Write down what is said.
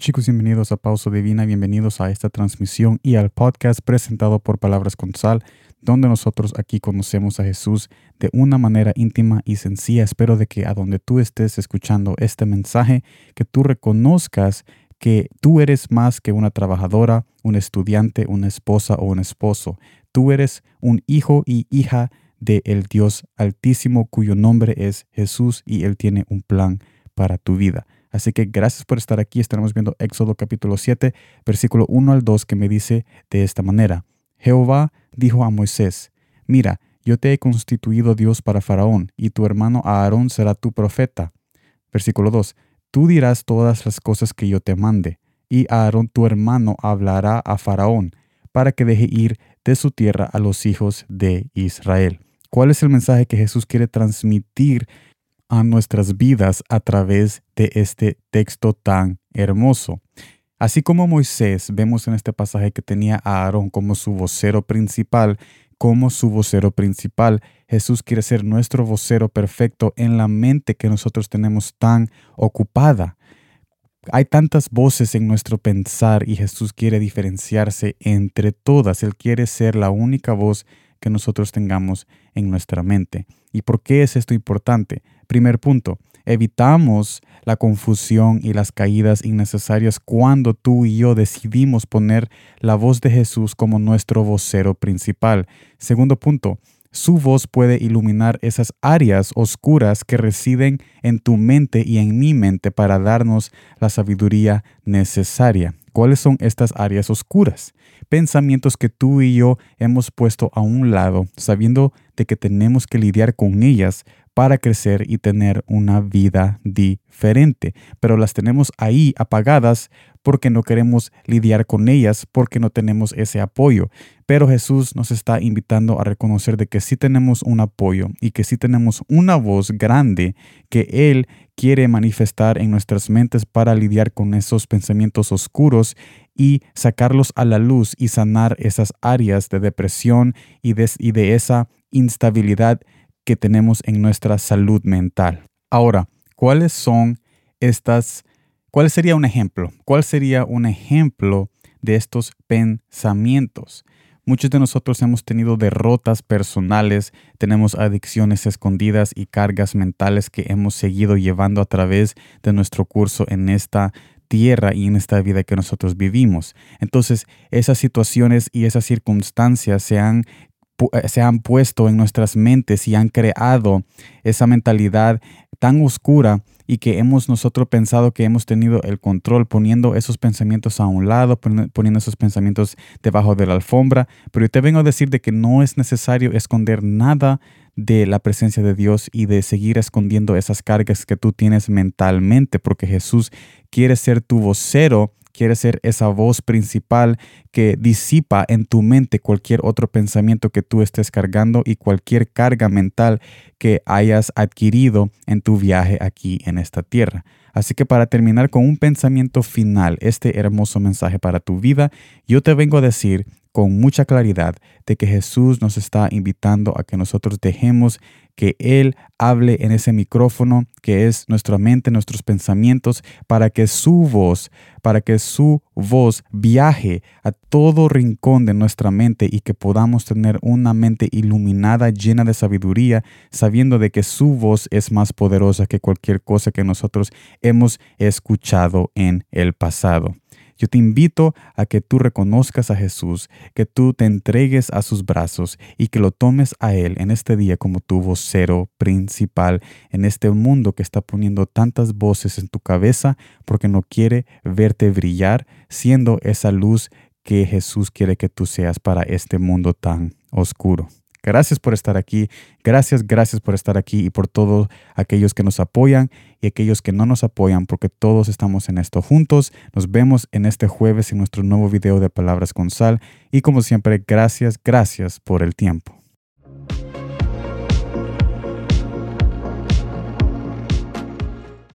Chicos, bienvenidos a Pausa Divina, bienvenidos a esta transmisión y al podcast presentado por Palabras con Sal, donde nosotros aquí conocemos a Jesús de una manera íntima y sencilla. Espero de que a donde tú estés escuchando este mensaje, que tú reconozcas que tú eres más que una trabajadora, un estudiante, una esposa o un esposo. Tú eres un hijo y hija de el Dios Altísimo cuyo nombre es Jesús y Él tiene un plan para tu vida. Así que gracias por estar aquí. Estaremos viendo Éxodo capítulo 7, versículo 1 al 2, que me dice de esta manera. Jehová dijo a Moisés, mira, yo te he constituido Dios para Faraón, y tu hermano Aarón será tu profeta. Versículo 2, tú dirás todas las cosas que yo te mande, y Aarón tu hermano hablará a Faraón, para que deje ir de su tierra a los hijos de Israel. ¿Cuál es el mensaje que Jesús quiere transmitir a nuestras vidas a través de este texto tan hermoso. Así como Moisés, vemos en este pasaje que tenía a Aarón como su vocero principal, como su vocero principal, Jesús quiere ser nuestro vocero perfecto en la mente que nosotros tenemos tan ocupada. Hay tantas voces en nuestro pensar y Jesús quiere diferenciarse entre todas. Él quiere ser la única voz que nosotros tengamos en nuestra mente. ¿Y por qué es esto importante? Primer punto, evitamos la confusión y las caídas innecesarias cuando tú y yo decidimos poner la voz de Jesús como nuestro vocero principal. Segundo punto, su voz puede iluminar esas áreas oscuras que residen en tu mente y en mi mente para darnos la sabiduría necesaria. ¿Cuáles son estas áreas oscuras? Pensamientos que tú y yo hemos puesto a un lado, sabiendo de que tenemos que lidiar con ellas para crecer y tener una vida diferente. Pero las tenemos ahí apagadas porque no queremos lidiar con ellas, porque no tenemos ese apoyo. Pero Jesús nos está invitando a reconocer de que sí tenemos un apoyo y que sí tenemos una voz grande que Él quiere manifestar en nuestras mentes para lidiar con esos pensamientos oscuros y sacarlos a la luz y sanar esas áreas de depresión y de, y de esa instabilidad tenemos en nuestra salud mental. Ahora, ¿cuáles son estas, cuál sería un ejemplo? ¿Cuál sería un ejemplo de estos pensamientos? Muchos de nosotros hemos tenido derrotas personales, tenemos adicciones escondidas y cargas mentales que hemos seguido llevando a través de nuestro curso en esta tierra y en esta vida que nosotros vivimos. Entonces, esas situaciones y esas circunstancias se han se han puesto en nuestras mentes y han creado esa mentalidad tan oscura y que hemos nosotros pensado que hemos tenido el control poniendo esos pensamientos a un lado, poniendo esos pensamientos debajo de la alfombra. Pero yo te vengo a decir de que no es necesario esconder nada de la presencia de Dios y de seguir escondiendo esas cargas que tú tienes mentalmente, porque Jesús quiere ser tu vocero quiere ser esa voz principal que disipa en tu mente cualquier otro pensamiento que tú estés cargando y cualquier carga mental que hayas adquirido en tu viaje aquí en esta tierra. Así que para terminar con un pensamiento final, este hermoso mensaje para tu vida, yo te vengo a decir con mucha claridad de que Jesús nos está invitando a que nosotros dejemos que Él hable en ese micrófono que es nuestra mente, nuestros pensamientos, para que su voz, para que su voz viaje a todo rincón de nuestra mente y que podamos tener una mente iluminada, llena de sabiduría, sabiendo de que su voz es más poderosa que cualquier cosa que nosotros hemos escuchado en el pasado. Yo te invito a que tú reconozcas a Jesús, que tú te entregues a sus brazos y que lo tomes a Él en este día como tu vocero principal en este mundo que está poniendo tantas voces en tu cabeza porque no quiere verte brillar siendo esa luz que Jesús quiere que tú seas para este mundo tan oscuro. Gracias por estar aquí. Gracias, gracias por estar aquí y por todos aquellos que nos apoyan y aquellos que no nos apoyan, porque todos estamos en esto juntos. Nos vemos en este jueves en nuestro nuevo video de Palabras con Sal. Y como siempre, gracias, gracias por el tiempo.